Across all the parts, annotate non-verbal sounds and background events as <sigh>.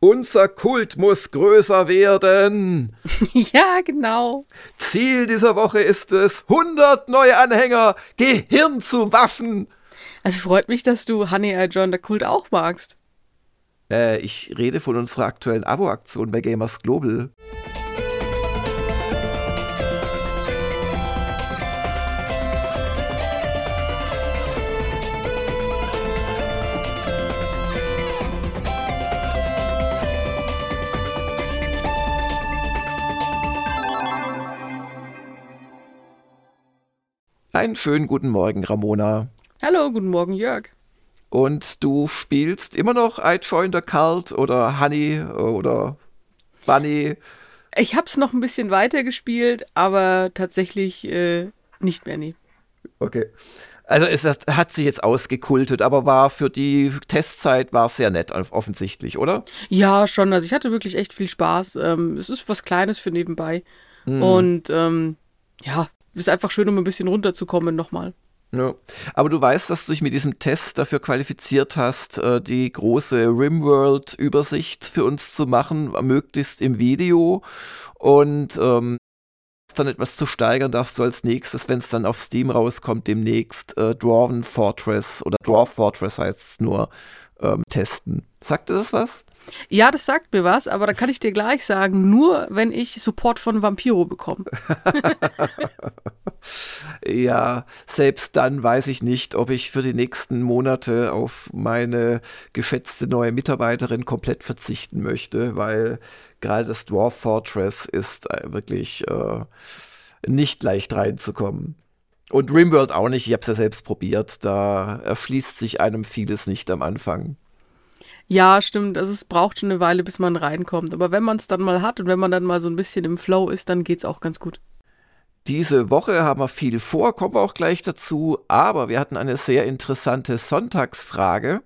Unser Kult muss größer werden. <laughs> ja, genau. Ziel dieser Woche ist es, 100 neue Anhänger Gehirn zu waschen. Also freut mich, dass du Honey I Joined the Kult auch magst. Äh, ich rede von unserer aktuellen Abo-Aktion bei Gamers Global. Einen schönen guten Morgen, Ramona. Hallo, guten Morgen, Jörg. Und du spielst immer noch I Joined the Cult oder Honey oder Bunny? Ich hab's noch ein bisschen weiter gespielt, aber tatsächlich äh, nicht mehr, nee. Okay. Also es hat sich jetzt ausgekultet, aber war für die Testzeit war sehr nett offensichtlich, oder? Ja, schon. Also ich hatte wirklich echt viel Spaß. Ähm, es ist was Kleines für nebenbei. Hm. Und ähm, ja, ist einfach schön, um ein bisschen runterzukommen nochmal. Ja. Aber du weißt, dass du dich mit diesem Test dafür qualifiziert hast, äh, die große Rimworld-Übersicht für uns zu machen, möglichst im Video. Und ähm, dann etwas zu steigern darfst du als nächstes, wenn es dann auf Steam rauskommt, demnächst äh, Dwarven Fortress oder Dwarf Fortress heißt es nur, ähm, testen. Sagt dir das was? Ja, das sagt mir was, aber da kann ich dir gleich sagen, nur wenn ich Support von Vampiro bekomme. <laughs> ja, selbst dann weiß ich nicht, ob ich für die nächsten Monate auf meine geschätzte neue Mitarbeiterin komplett verzichten möchte, weil gerade das Dwarf Fortress ist äh, wirklich äh, nicht leicht reinzukommen. Und Rimworld auch nicht, ich habe es ja selbst probiert, da erschließt sich einem vieles nicht am Anfang. Ja, stimmt. Also es braucht schon eine Weile, bis man reinkommt. Aber wenn man es dann mal hat und wenn man dann mal so ein bisschen im Flow ist, dann geht es auch ganz gut. Diese Woche haben wir viel vor, kommen wir auch gleich dazu. Aber wir hatten eine sehr interessante Sonntagsfrage.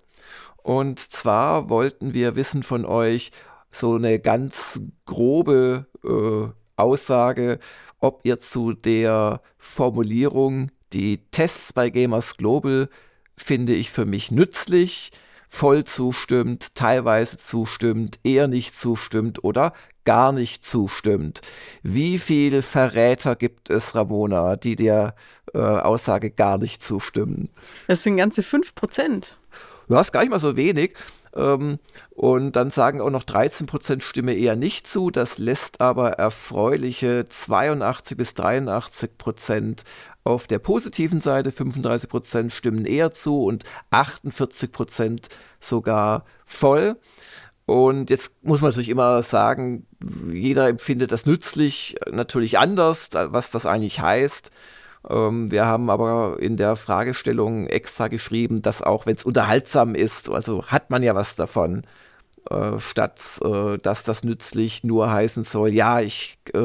Und zwar wollten wir wissen von euch so eine ganz grobe äh, Aussage, ob ihr zu der Formulierung, die Tests bei Gamers Global finde ich für mich nützlich, voll zustimmt, teilweise zustimmt, eher nicht zustimmt oder gar nicht zustimmt. Wie viele Verräter gibt es, Ramona, die der äh, Aussage gar nicht zustimmen? Das sind ganze 5 Prozent. Du hast gar nicht mal so wenig. Ähm, und dann sagen auch noch 13% Stimme eher nicht zu. Das lässt aber erfreuliche 82 bis 83% auf der positiven Seite. 35% stimmen eher zu und 48% sogar voll. Und jetzt muss man natürlich immer sagen, jeder empfindet das nützlich, natürlich anders, was das eigentlich heißt. Ähm, wir haben aber in der Fragestellung extra geschrieben, dass auch wenn es unterhaltsam ist, also hat man ja was davon, äh, statt äh, dass das nützlich nur heißen soll, ja, ich äh,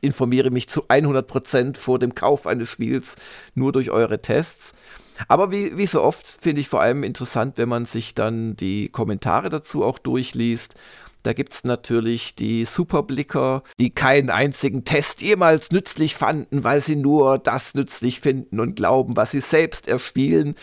informiere mich zu 100% vor dem Kauf eines Spiels nur durch eure Tests. Aber wie, wie so oft finde ich vor allem interessant, wenn man sich dann die Kommentare dazu auch durchliest da gibt es natürlich die Superblicker, die keinen einzigen Test jemals nützlich fanden, weil sie nur das nützlich finden und glauben, was sie selbst erspielen.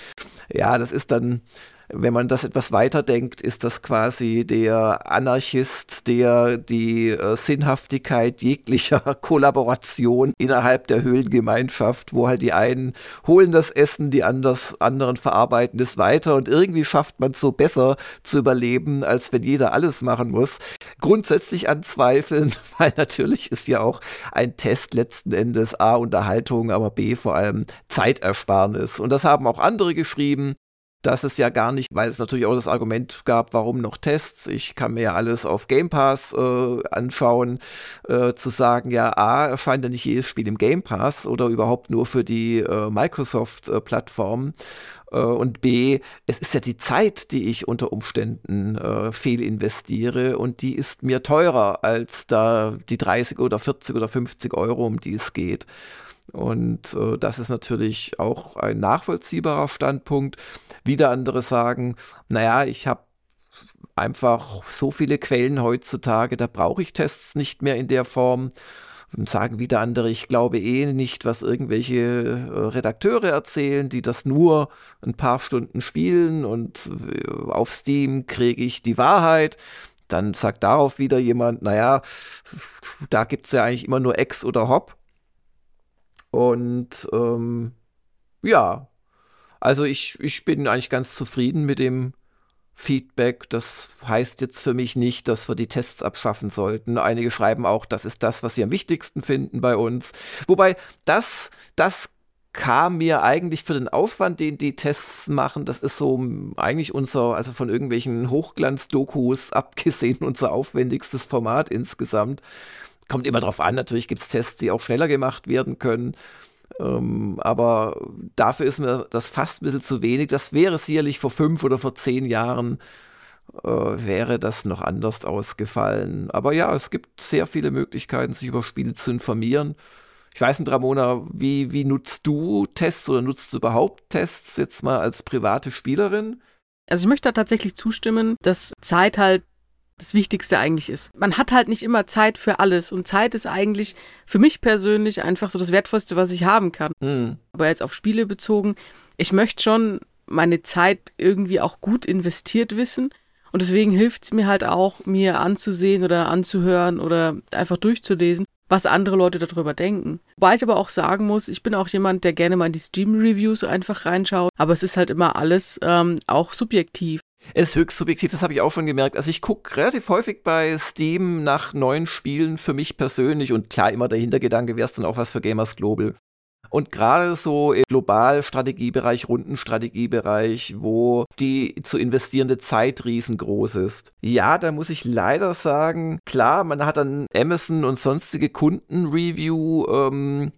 Ja, das ist dann wenn man das etwas weiterdenkt, ist das quasi der Anarchist, der die äh, Sinnhaftigkeit jeglicher <laughs> Kollaboration innerhalb der Höhlengemeinschaft, wo halt die einen holen das Essen, die anders, anderen verarbeiten es weiter und irgendwie schafft man es so besser zu überleben, als wenn jeder alles machen muss. Grundsätzlich anzweifeln, <laughs> weil natürlich ist ja auch ein Test letzten Endes A Unterhaltung, aber B vor allem Zeitersparnis. Und das haben auch andere geschrieben dass es ja gar nicht, weil es natürlich auch das Argument gab, warum noch Tests? Ich kann mir ja alles auf Game Pass äh, anschauen, äh, zu sagen, ja, A, erscheint ja nicht jedes Spiel im Game Pass oder überhaupt nur für die äh, Microsoft-Plattform. Äh, und B, es ist ja die Zeit, die ich unter Umständen äh, fehlinvestiere und die ist mir teurer als da die 30 oder 40 oder 50 Euro, um die es geht. Und äh, das ist natürlich auch ein nachvollziehbarer Standpunkt. Wieder andere sagen, naja, ich habe einfach so viele Quellen heutzutage, da brauche ich Tests nicht mehr in der Form, sagen wieder andere, ich glaube eh nicht, was irgendwelche äh, Redakteure erzählen, die das nur ein paar Stunden spielen und äh, auf Steam kriege ich die Wahrheit. Dann sagt darauf wieder jemand, naja, da gibt es ja eigentlich immer nur Ex oder Hop. Und ähm, ja, also ich, ich bin eigentlich ganz zufrieden mit dem Feedback. Das heißt jetzt für mich nicht, dass wir die Tests abschaffen sollten. Einige schreiben auch, das ist das, was sie am wichtigsten finden bei uns. Wobei das, das kam mir eigentlich für den Aufwand, den die Tests machen, das ist so eigentlich unser, also von irgendwelchen Hochglanz-Dokus <laughs> abgesehen, unser aufwendigstes Format insgesamt. Kommt immer drauf an, natürlich gibt es Tests, die auch schneller gemacht werden können. Ähm, aber dafür ist mir das fast ein bisschen zu wenig. Das wäre sicherlich vor fünf oder vor zehn Jahren äh, wäre das noch anders ausgefallen. Aber ja, es gibt sehr viele Möglichkeiten, sich über Spiele zu informieren. Ich weiß nicht, Ramona, wie, wie nutzt du Tests oder nutzt du überhaupt Tests jetzt mal als private Spielerin? Also ich möchte da tatsächlich zustimmen, dass Zeit halt das Wichtigste eigentlich ist. Man hat halt nicht immer Zeit für alles und Zeit ist eigentlich für mich persönlich einfach so das Wertvollste, was ich haben kann. Mhm. Aber jetzt auf Spiele bezogen, ich möchte schon meine Zeit irgendwie auch gut investiert wissen. Und deswegen hilft es mir halt auch, mir anzusehen oder anzuhören oder einfach durchzulesen, was andere Leute darüber denken. Wobei ich aber auch sagen muss, ich bin auch jemand, der gerne mal in die Steam-Reviews einfach reinschaut, aber es ist halt immer alles ähm, auch subjektiv. Es ist höchst subjektiv, das habe ich auch schon gemerkt. Also ich gucke relativ häufig bei Steam nach neuen Spielen für mich persönlich und klar immer der Hintergedanke wäre es dann auch was für Gamers Global. Und gerade so im Global-Strategiebereich, Rundenstrategiebereich, wo die zu investierende Zeit riesengroß ist. Ja, da muss ich leider sagen, klar, man hat dann Amazon und sonstige Kundenreview ähm,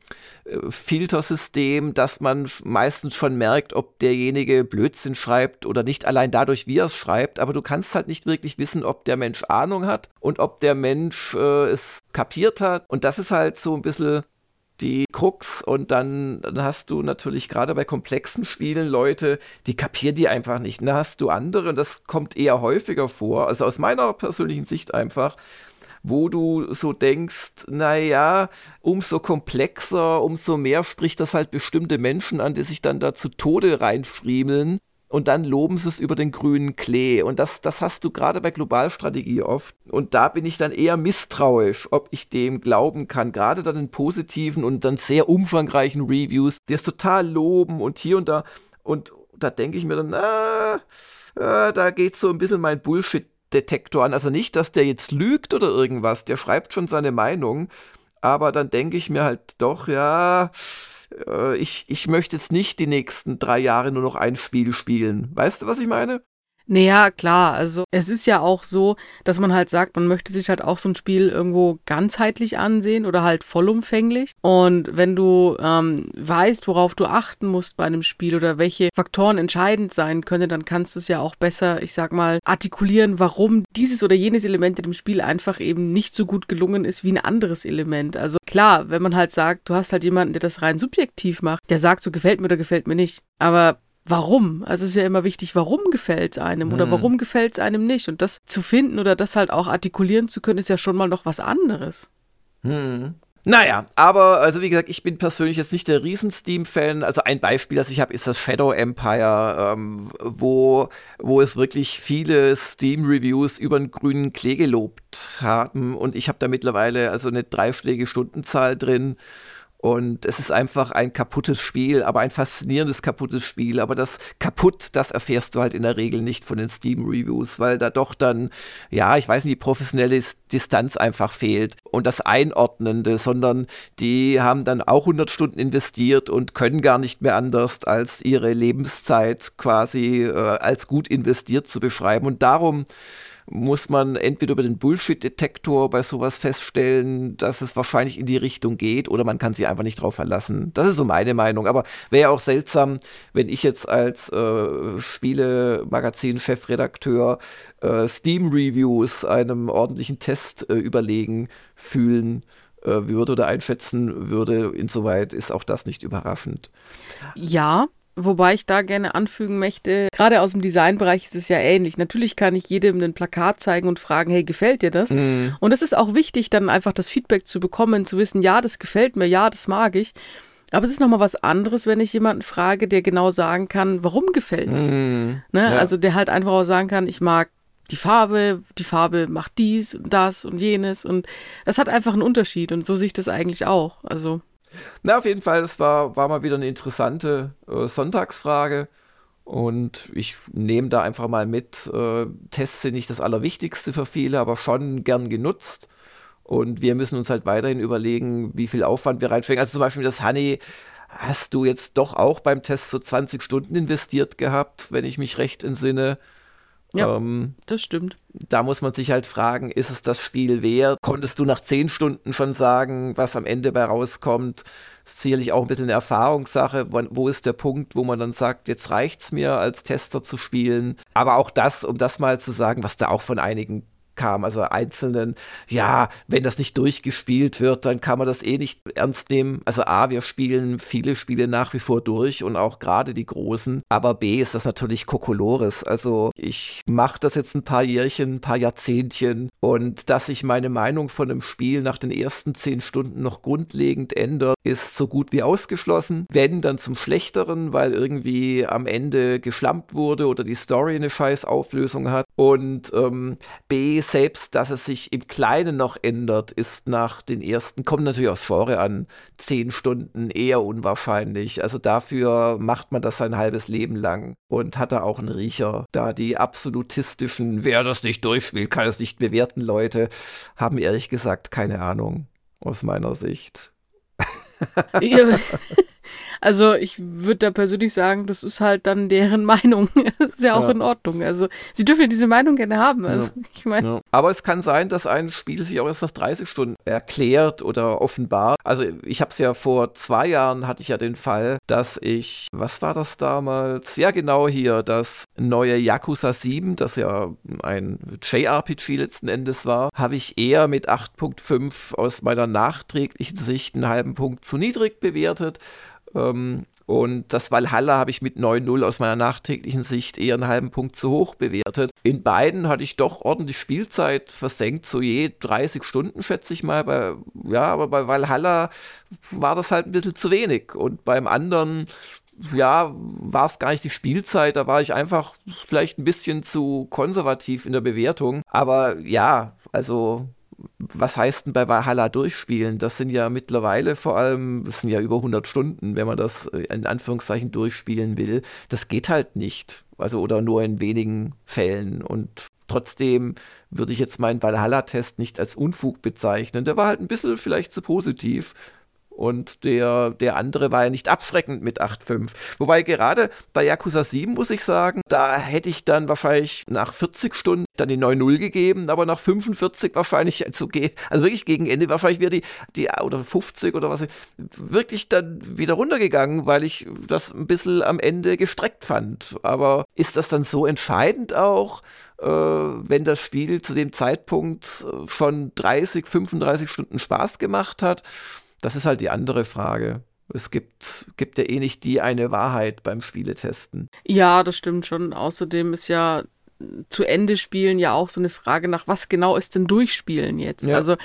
Filtersystem, dass man meistens schon merkt, ob derjenige Blödsinn schreibt oder nicht allein dadurch, wie er es schreibt, aber du kannst halt nicht wirklich wissen, ob der Mensch Ahnung hat und ob der Mensch äh, es kapiert hat. Und das ist halt so ein bisschen die Krux und dann, dann hast du natürlich gerade bei komplexen Spielen Leute, die kapieren die einfach nicht. Dann hast du andere, und das kommt eher häufiger vor, also aus meiner persönlichen Sicht einfach, wo du so denkst, naja, umso komplexer, umso mehr spricht das halt bestimmte Menschen an, die sich dann da zu Tode reinfriemeln und dann loben sie es über den grünen Klee. Und das, das hast du gerade bei Globalstrategie oft. Und da bin ich dann eher misstrauisch, ob ich dem glauben kann. Gerade dann in positiven und dann sehr umfangreichen Reviews, die es total loben und hier und da. Und da denke ich mir dann, ah, ah, da geht so ein bisschen mein Bullshit-Detektor an. Also nicht, dass der jetzt lügt oder irgendwas. Der schreibt schon seine Meinung. Aber dann denke ich mir halt doch, ja, äh, ich, ich möchte jetzt nicht die nächsten drei Jahre nur noch ein Spiel spielen. Weißt du, was ich meine? Naja, klar, also es ist ja auch so, dass man halt sagt, man möchte sich halt auch so ein Spiel irgendwo ganzheitlich ansehen oder halt vollumfänglich. Und wenn du ähm, weißt, worauf du achten musst bei einem Spiel oder welche Faktoren entscheidend sein können, dann kannst du es ja auch besser, ich sag mal, artikulieren, warum dieses oder jenes Element in dem Spiel einfach eben nicht so gut gelungen ist wie ein anderes Element. Also klar, wenn man halt sagt, du hast halt jemanden, der das rein subjektiv macht, der sagt, so gefällt mir oder gefällt mir nicht. Aber warum? Also es ist ja immer wichtig, warum gefällt es einem oder hm. warum gefällt es einem nicht? Und das zu finden oder das halt auch artikulieren zu können, ist ja schon mal noch was anderes. Hm. Naja, aber also wie gesagt, ich bin persönlich jetzt nicht der Riesen-Steam-Fan. Also ein Beispiel, das ich habe, ist das Shadow Empire, ähm, wo, wo es wirklich viele Steam-Reviews über einen grünen Klee gelobt haben. Und ich habe da mittlerweile also eine dreischlägige Stundenzahl drin. Und es ist einfach ein kaputtes Spiel, aber ein faszinierendes kaputtes Spiel. Aber das kaputt, das erfährst du halt in der Regel nicht von den Steam-Reviews, weil da doch dann, ja, ich weiß nicht, die professionelle Distanz einfach fehlt und das Einordnende, sondern die haben dann auch 100 Stunden investiert und können gar nicht mehr anders, als ihre Lebenszeit quasi äh, als gut investiert zu beschreiben. Und darum muss man entweder über den Bullshit-Detektor bei sowas feststellen, dass es wahrscheinlich in die Richtung geht, oder man kann sich einfach nicht drauf verlassen. Das ist so meine Meinung. Aber wäre auch seltsam, wenn ich jetzt als äh, Spiele-Magazin-Chefredakteur äh, Steam-Reviews einem ordentlichen Test äh, überlegen fühlen äh, würde oder einschätzen würde. Insoweit ist auch das nicht überraschend. Ja, Wobei ich da gerne anfügen möchte, gerade aus dem Designbereich ist es ja ähnlich. Natürlich kann ich jedem ein Plakat zeigen und fragen, hey, gefällt dir das? Mm. Und es ist auch wichtig, dann einfach das Feedback zu bekommen, zu wissen, ja, das gefällt mir, ja, das mag ich. Aber es ist nochmal was anderes, wenn ich jemanden frage, der genau sagen kann, warum gefällt es. Mm. Ne? Ja. Also der halt einfach auch sagen kann, ich mag die Farbe, die Farbe macht dies und das und jenes. Und das hat einfach einen Unterschied. Und so sehe ich das eigentlich auch. Also. Na, auf jeden Fall, es war, war mal wieder eine interessante äh, Sonntagsfrage. Und ich nehme da einfach mal mit, äh, Tests sind nicht das Allerwichtigste für viele, aber schon gern genutzt. Und wir müssen uns halt weiterhin überlegen, wie viel Aufwand wir reinstecken. Also zum Beispiel das Honey hast du jetzt doch auch beim Test so 20 Stunden investiert gehabt, wenn ich mich recht entsinne. Ja, ähm, das stimmt. Da muss man sich halt fragen, ist es das Spiel wert? Konntest du nach zehn Stunden schon sagen, was am Ende bei rauskommt? Sicherlich auch ein bisschen eine Erfahrungssache. Wo ist der Punkt, wo man dann sagt, jetzt reicht es mir als Tester zu spielen? Aber auch das, um das mal zu sagen, was da auch von einigen kam. Also einzelnen, ja, wenn das nicht durchgespielt wird, dann kann man das eh nicht ernst nehmen. Also A, wir spielen viele Spiele nach wie vor durch und auch gerade die großen. Aber B ist das natürlich Kokolores. Also ich mache das jetzt ein paar Jährchen, ein paar Jahrzehntchen und dass sich meine Meinung von einem Spiel nach den ersten zehn Stunden noch grundlegend ändert, ist so gut wie ausgeschlossen. Wenn dann zum Schlechteren, weil irgendwie am Ende geschlampt wurde oder die Story eine scheiß Auflösung hat. Und ähm, B, selbst, dass es sich im Kleinen noch ändert, ist nach den ersten, kommt natürlich aufs Genre an, zehn Stunden eher unwahrscheinlich. Also dafür macht man das sein halbes Leben lang und hat da auch einen Riecher. Da die absolutistischen, wer das nicht durchspielt, kann es nicht bewerten, Leute, haben ehrlich gesagt keine Ahnung aus meiner Sicht. <laughs> <laughs> Also ich würde da persönlich sagen, das ist halt dann deren <laughs> Meinung. das ist ja auch ja. in Ordnung. Also sie dürfen ja diese Meinung gerne haben. Also ja. ich meine. Ja. Aber es kann sein, dass ein Spiel sich auch erst nach 30 Stunden erklärt oder offenbart. Also ich habe es ja vor zwei Jahren hatte ich ja den Fall, dass ich, was war das damals? Ja genau hier, das neue Yakuza 7, das ja ein JRPG letzten Endes war, habe ich eher mit 8.5 aus meiner nachträglichen Sicht einen halben Punkt zu niedrig bewertet ähm, und das Valhalla habe ich mit 9-0 aus meiner nachträglichen Sicht eher einen halben Punkt zu hoch bewertet. In beiden hatte ich doch ordentlich Spielzeit versenkt, so je 30 Stunden, schätze ich mal. Bei, ja, aber bei Valhalla war das halt ein bisschen zu wenig. Und beim anderen, ja, war es gar nicht die Spielzeit, da war ich einfach vielleicht ein bisschen zu konservativ in der Bewertung. Aber ja, also was heißt denn bei Valhalla durchspielen? Das sind ja mittlerweile vor allem, das sind ja über 100 Stunden, wenn man das äh, in Anführungszeichen durchspielen will. Das geht halt nicht. Also oder nur in wenigen Fällen. Und trotzdem würde ich jetzt meinen Valhalla-Test nicht als Unfug bezeichnen. Der war halt ein bisschen vielleicht zu positiv. Und der, der andere war ja nicht abschreckend mit 8,5. Wobei gerade bei Yakuza 7 muss ich sagen, da hätte ich dann wahrscheinlich nach 40 Stunden dann die 9-0 gegeben, aber nach 45 wahrscheinlich, <laughs> also, also wirklich gegen Ende wahrscheinlich wäre die, die, oder 50 oder was, wirklich dann wieder runtergegangen, weil ich das ein bisschen am Ende gestreckt fand. Aber ist das dann so entscheidend auch? Äh, wenn das Spiel zu dem Zeitpunkt schon 30, 35 Stunden Spaß gemacht hat. Das ist halt die andere Frage. Es gibt, gibt ja eh nicht die eine Wahrheit beim Spieletesten. Ja, das stimmt schon. Außerdem ist ja zu Ende spielen ja auch so eine Frage nach, was genau ist denn Durchspielen jetzt? Ja. Also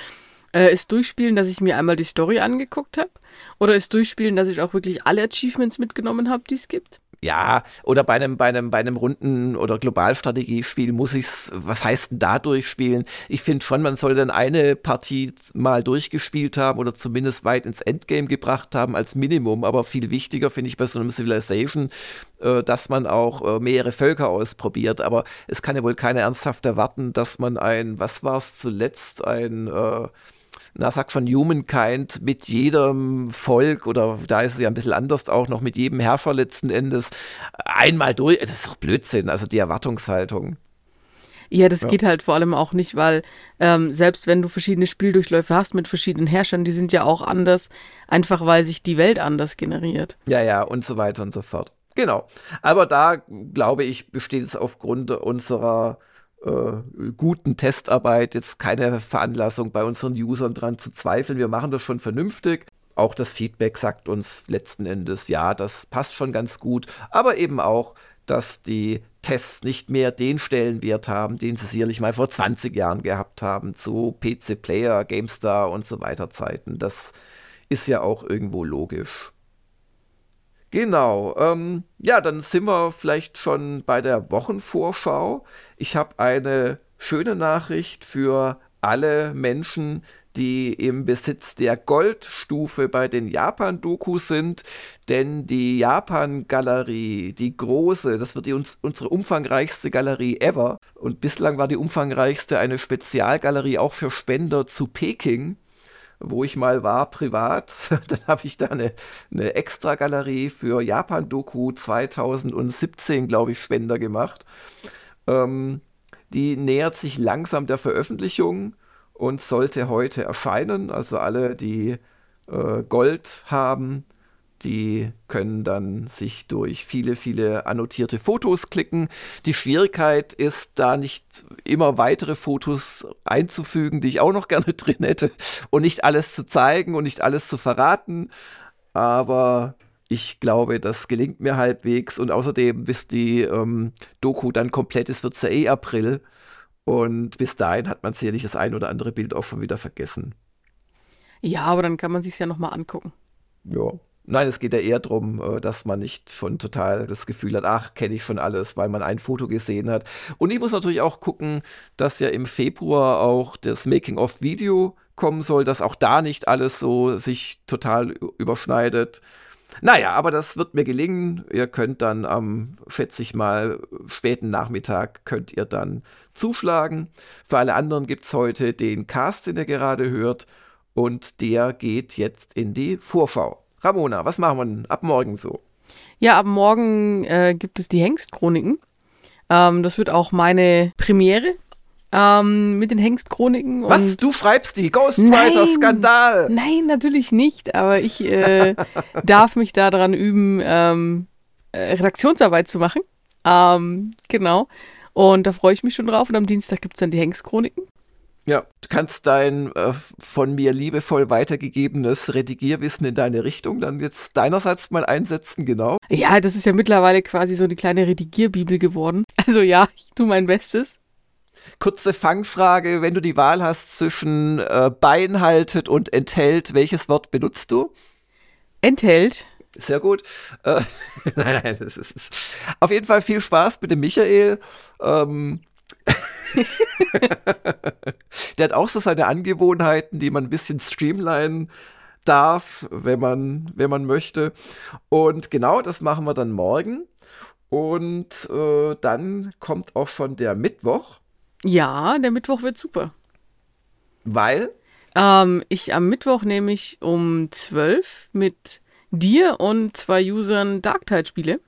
äh, ist Durchspielen, dass ich mir einmal die Story angeguckt habe? Oder ist Durchspielen, dass ich auch wirklich alle Achievements mitgenommen habe, die es gibt? Ja, oder bei einem, bei einem, bei einem Runden- oder Globalstrategiespiel muss ich es, was heißt denn da durchspielen? Ich finde schon, man soll dann eine Partie mal durchgespielt haben oder zumindest weit ins Endgame gebracht haben als Minimum. Aber viel wichtiger finde ich bei so einem Civilization, äh, dass man auch äh, mehrere Völker ausprobiert. Aber es kann ja wohl keiner ernsthaft erwarten, dass man ein, was war es zuletzt, ein äh, na, sag schon Humankind mit jedem Volk oder da ist es ja ein bisschen anders auch noch mit jedem Herrscher letzten Endes einmal durch. Das ist doch Blödsinn, also die Erwartungshaltung. Ja, das ja. geht halt vor allem auch nicht, weil ähm, selbst wenn du verschiedene Spieldurchläufe hast mit verschiedenen Herrschern, die sind ja auch anders, einfach weil sich die Welt anders generiert. Ja, ja, und so weiter und so fort. Genau. Aber da, glaube ich, besteht es aufgrund unserer äh, guten Testarbeit jetzt keine Veranlassung bei unseren Usern dran zu zweifeln. Wir machen das schon vernünftig. auch das Feedback sagt uns letzten Endes, ja, das passt schon ganz gut, aber eben auch, dass die Tests nicht mehr den Stellenwert haben, den sie sicherlich mal vor 20 Jahren gehabt haben, zu PC Player, GameStar und so weiter Zeiten. Das ist ja auch irgendwo logisch. Genau, ähm, ja, dann sind wir vielleicht schon bei der Wochenvorschau. Ich habe eine schöne Nachricht für alle Menschen, die im Besitz der Goldstufe bei den Japan-Dokus sind, denn die Japan-Galerie, die große, das wird die uns, unsere umfangreichste Galerie ever. Und bislang war die umfangreichste eine Spezialgalerie auch für Spender zu Peking wo ich mal war, privat. <laughs> Dann habe ich da eine, eine Extra-Galerie für Japan-Doku 2017, glaube ich, Spender gemacht. Ähm, die nähert sich langsam der Veröffentlichung und sollte heute erscheinen. Also alle, die äh, Gold haben, die können dann sich durch viele, viele annotierte Fotos klicken. Die Schwierigkeit ist, da nicht immer weitere Fotos einzufügen, die ich auch noch <laughs> gerne drin hätte und nicht alles zu zeigen und nicht alles zu verraten. Aber ich glaube, das gelingt mir halbwegs und außerdem, bis die ähm, Doku dann komplett ist, wird es ja eh April. Und bis dahin hat man sicherlich das ein oder andere Bild auch schon wieder vergessen. Ja, aber dann kann man sich ja nochmal angucken. Ja. Nein, es geht ja eher darum, äh, dass man nicht von total das Gefühl hat, ach, kenne ich schon alles, weil man ein Foto gesehen hat. Und ich muss natürlich auch gucken, dass ja im Februar auch das Making-of-Video kommen soll, dass auch da nicht alles so sich total überschneidet. Naja, aber das wird mir gelingen. Ihr könnt dann am, schätze ich mal, späten Nachmittag könnt ihr dann zuschlagen. Für alle anderen gibt es heute den Cast, den ihr gerade hört. Und der geht jetzt in die Vorschau. Ramona, was machen wir denn ab morgen so? Ja, ab morgen äh, gibt es die Hengstchroniken. Ähm, das wird auch meine Premiere ähm, mit den Hengstchroniken. Was? Du schreibst die? Ghostwriter-Skandal! Nein, natürlich nicht, aber ich äh, <laughs> darf mich daran üben, ähm, äh, Redaktionsarbeit zu machen. Ähm, genau. Und da freue ich mich schon drauf. Und am Dienstag gibt es dann die Hengstchroniken. Ja, du kannst dein äh, von mir liebevoll weitergegebenes Redigierwissen in deine Richtung dann jetzt deinerseits mal einsetzen, genau. Ja, das ist ja mittlerweile quasi so die kleine Redigierbibel geworden. <laughs> Also ja, ich tue mein Bestes. Kurze Fangfrage, wenn du die Wahl hast zwischen äh, beinhaltet und enthält, welches Wort benutzt du? Enthält. Sehr gut. Äh, <laughs> nein, nein, es ist. Auf jeden Fall viel Spaß mit dem Michael. Ähm, <laughs> der hat auch so seine Angewohnheiten, die man ein bisschen streamlinen darf, wenn man, wenn man möchte. Und genau das machen wir dann morgen. Und äh, dann kommt auch schon der Mittwoch. Ja, der Mittwoch wird super. Weil? Ähm, ich am Mittwoch nehme ich um 12 mit dir und zwei Usern Darktide spiele.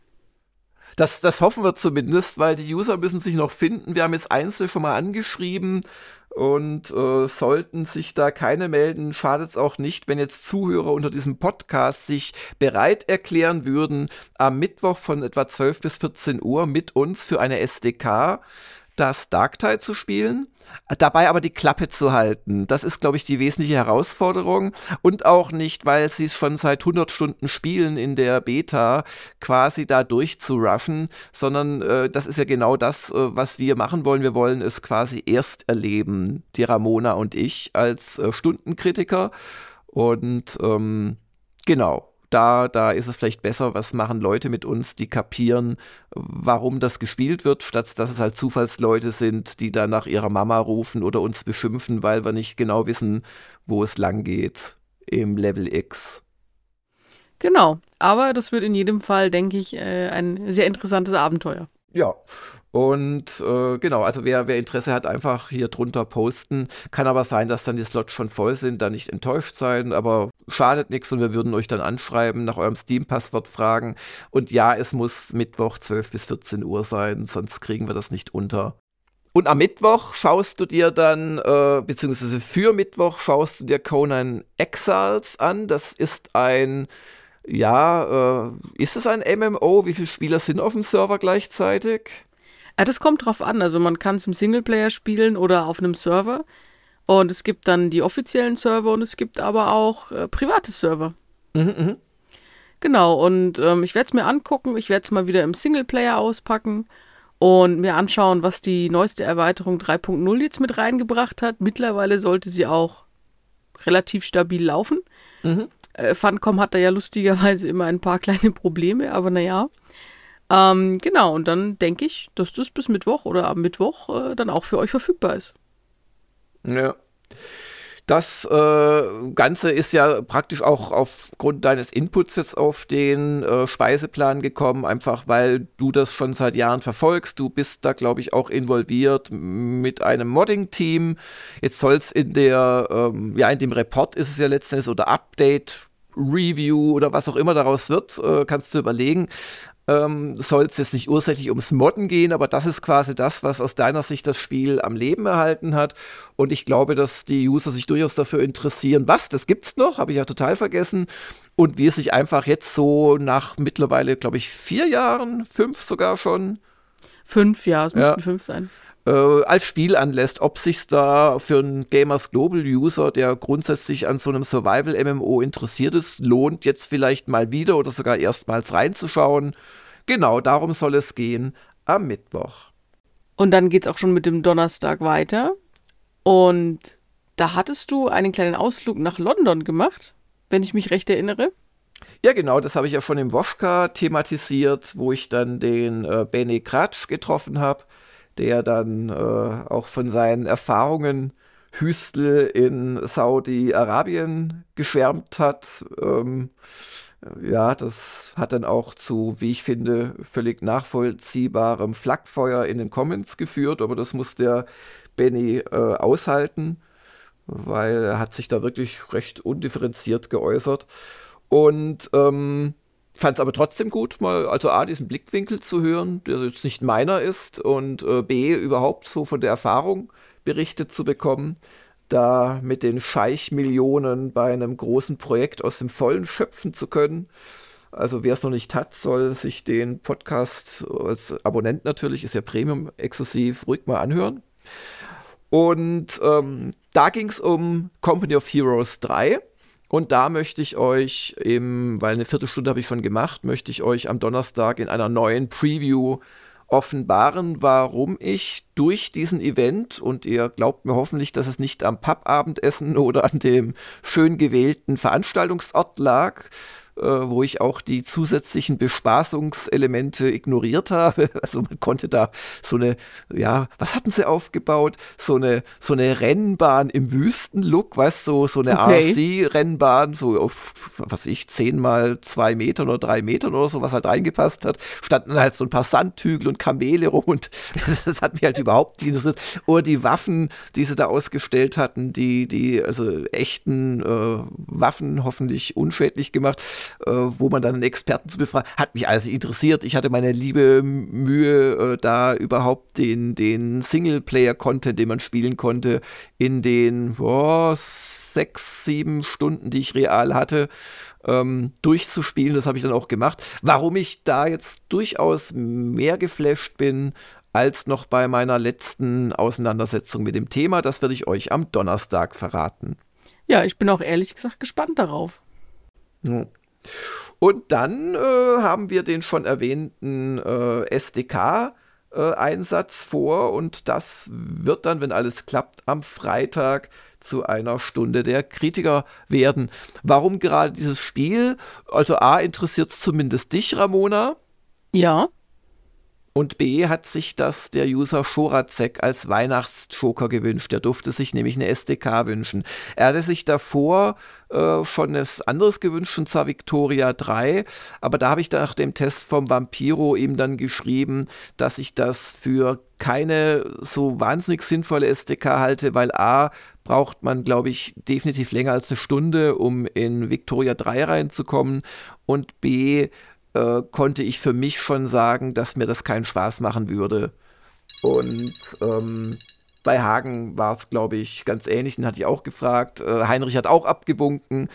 Das, das hoffen wir zumindest, weil die User müssen sich noch finden. Wir haben jetzt einzeln schon mal angeschrieben und äh, sollten sich da keine melden, schadet es auch nicht, wenn jetzt Zuhörer unter diesem Podcast sich bereit erklären würden, am Mittwoch von etwa 12 bis 14 Uhr mit uns für eine SDK das Darktide zu spielen, dabei aber die Klappe zu halten. Das ist, glaube ich, die wesentliche Herausforderung und auch nicht, weil sie es schon seit 100 Stunden spielen in der Beta, quasi da durchzurushen, sondern äh, das ist ja genau das, äh, was wir machen wollen. Wir wollen es quasi erst erleben, die Ramona und ich als äh, Stundenkritiker und ähm, genau da, da ist es vielleicht besser, was machen Leute mit uns, die kapieren, warum das gespielt wird, statt dass es halt Zufallsleute sind, die dann nach ihrer Mama rufen oder uns beschimpfen, weil wir nicht genau wissen, wo es lang geht im Level X. Genau, aber das wird in jedem Fall, denke ich, äh, ein sehr interessantes Abenteuer. Ja, und äh, genau, also wer, wer Interesse hat, einfach hier drunter posten. Kann aber sein, dass dann die Slots schon voll sind, da nicht enttäuscht sein, aber schadet nichts und wir würden euch dann anschreiben, nach eurem Steam-Passwort fragen. Und ja, es muss Mittwoch 12 bis 14 Uhr sein, sonst kriegen wir das nicht unter. Und am Mittwoch schaust du dir dann, äh, beziehungsweise für Mittwoch schaust du dir Conan Exiles an. Das ist ein, ja, äh, ist es ein MMO? Wie viele Spieler sind auf dem Server gleichzeitig? Ja, das kommt drauf an. Also man kann es im Singleplayer spielen oder auf einem Server. Und es gibt dann die offiziellen Server und es gibt aber auch äh, private Server. Mhm, mh. Genau, und ähm, ich werde es mir angucken. Ich werde es mal wieder im Singleplayer auspacken und mir anschauen, was die neueste Erweiterung 3.0 jetzt mit reingebracht hat. Mittlerweile sollte sie auch relativ stabil laufen. Mhm. Äh, Funcom hat da ja lustigerweise immer ein paar <laughs> kleine Probleme, aber naja. Ähm, genau, und dann denke ich, dass das bis Mittwoch oder am Mittwoch äh, dann auch für euch verfügbar ist. Ja. Das äh, Ganze ist ja praktisch auch aufgrund deines Inputs jetzt auf den äh, Speiseplan gekommen, einfach weil du das schon seit Jahren verfolgst. Du bist da, glaube ich, auch involviert mit einem Modding-Team. Jetzt soll es in der, ähm, ja, in dem Report ist es ja letztendlich oder Update, Review oder was auch immer daraus wird, äh, kannst du überlegen ähm, soll es jetzt nicht ursächlich ums Modden gehen, aber das ist quasi das, was aus deiner Sicht das Spiel am Leben erhalten hat. Und ich glaube, dass die User sich durchaus dafür interessieren. Was, das gibt's noch, habe ich ja total vergessen. Und wie es sich einfach jetzt so nach mittlerweile, glaube ich, vier Jahren, fünf sogar schon. Fünf, ja, es müssten ja. fünf sein äh, als Spiel anlässt, ob sich da für einen Gamers Global User, der grundsätzlich an so einem Survival MMO interessiert ist, lohnt, jetzt vielleicht mal wieder oder sogar erstmals reinzuschauen. Genau darum soll es gehen am Mittwoch. Und dann geht es auch schon mit dem Donnerstag weiter. Und da hattest du einen kleinen Ausflug nach London gemacht, wenn ich mich recht erinnere. Ja, genau, das habe ich ja schon im Woschka thematisiert, wo ich dann den äh, Bene Kratsch getroffen habe der dann äh, auch von seinen Erfahrungen Hüstel in Saudi-Arabien geschwärmt hat. Ähm, ja, das hat dann auch zu, wie ich finde, völlig nachvollziehbarem Flakfeuer in den Comments geführt, aber das muss der Benny äh, aushalten, weil er hat sich da wirklich recht undifferenziert geäußert. Und ähm, fand es aber trotzdem gut, mal, also A, diesen Blickwinkel zu hören, der jetzt nicht meiner ist, und äh, B, überhaupt so von der Erfahrung berichtet zu bekommen, da mit den Scheich-Millionen bei einem großen Projekt aus dem Vollen schöpfen zu können. Also wer es noch nicht hat, soll sich den Podcast als Abonnent natürlich, ist ja Premium exklusiv, ruhig mal anhören. Und ähm, da ging es um Company of Heroes 3. Und da möchte ich euch, im, weil eine Viertelstunde habe ich schon gemacht, möchte ich euch am Donnerstag in einer neuen Preview offenbaren, warum ich durch diesen Event, und ihr glaubt mir hoffentlich, dass es nicht am Pappabendessen <laughs> oder an dem schön gewählten Veranstaltungsort lag, wo ich auch die zusätzlichen Bespaßungselemente ignoriert habe. <laughs> Also man konnte da so eine, ja, was hatten sie aufgebaut? So eine, so eine Rennbahn im Wüstenlook, weißt du, so, so eine okay. RC-Rennbahn, so auf, was ich, zehn mal zwei Meter oder drei Meter oder so, was halt reingepasst hat. Standen halt so ein paar Sandhügel und Kamele rum und <laughs> das hat mich halt überhaupt nicht interessiert. Oder die Waffen, die sie da ausgestellt hatten, die, die, also echten äh, Waffen hoffentlich unschädlich gemacht äh, wo man dann einen Experten zu befragen, hat mich alles interessiert. Ich hatte meine liebe Mühe, äh, da überhaupt den, den Singleplayer-Content, den man spielen konnte, in den oh, sechs, sieben Stunden, die ich real hatte, ähm, durchzuspielen. Das habe ich dann auch gemacht. Warum ich da jetzt durchaus mehr geflasht bin als noch bei meiner letzten Auseinandersetzung mit dem Thema, das werde ich euch am Donnerstag verraten. Ja, ich bin auch ehrlich gesagt gespannt darauf. Ja. Und dann äh, haben wir den schon erwähnten äh, SDK-Einsatz äh, vor und das wird dann, wenn alles klappt, am Freitag zu einer Stunde der Kritiker werden. Warum gerade dieses Spiel? Also A, interessiert es zumindest dich, Ramona? Ja. Und B hat sich das der User Shorazek als Weihnachtsjoker gewünscht. Der durfte sich nämlich eine SDK wünschen. Er hatte sich davor äh, schon etwas anderes gewünscht, und zwar Victoria 3. Aber da habe ich nach dem Test vom Vampiro ihm dann geschrieben, dass ich das für keine so wahnsinnig sinnvolle SDK halte, weil A braucht man, glaube ich, definitiv länger als eine Stunde, um in Victoria 3 reinzukommen. Und B äh, konnte ich für mich schon sagen, dass mir das keinen Spaß machen würde. Und ähm, bei Hagen war es, glaube ich, ganz ähnlich. Den hatte ich auch gefragt. Äh, Heinrich hat auch abgewunken.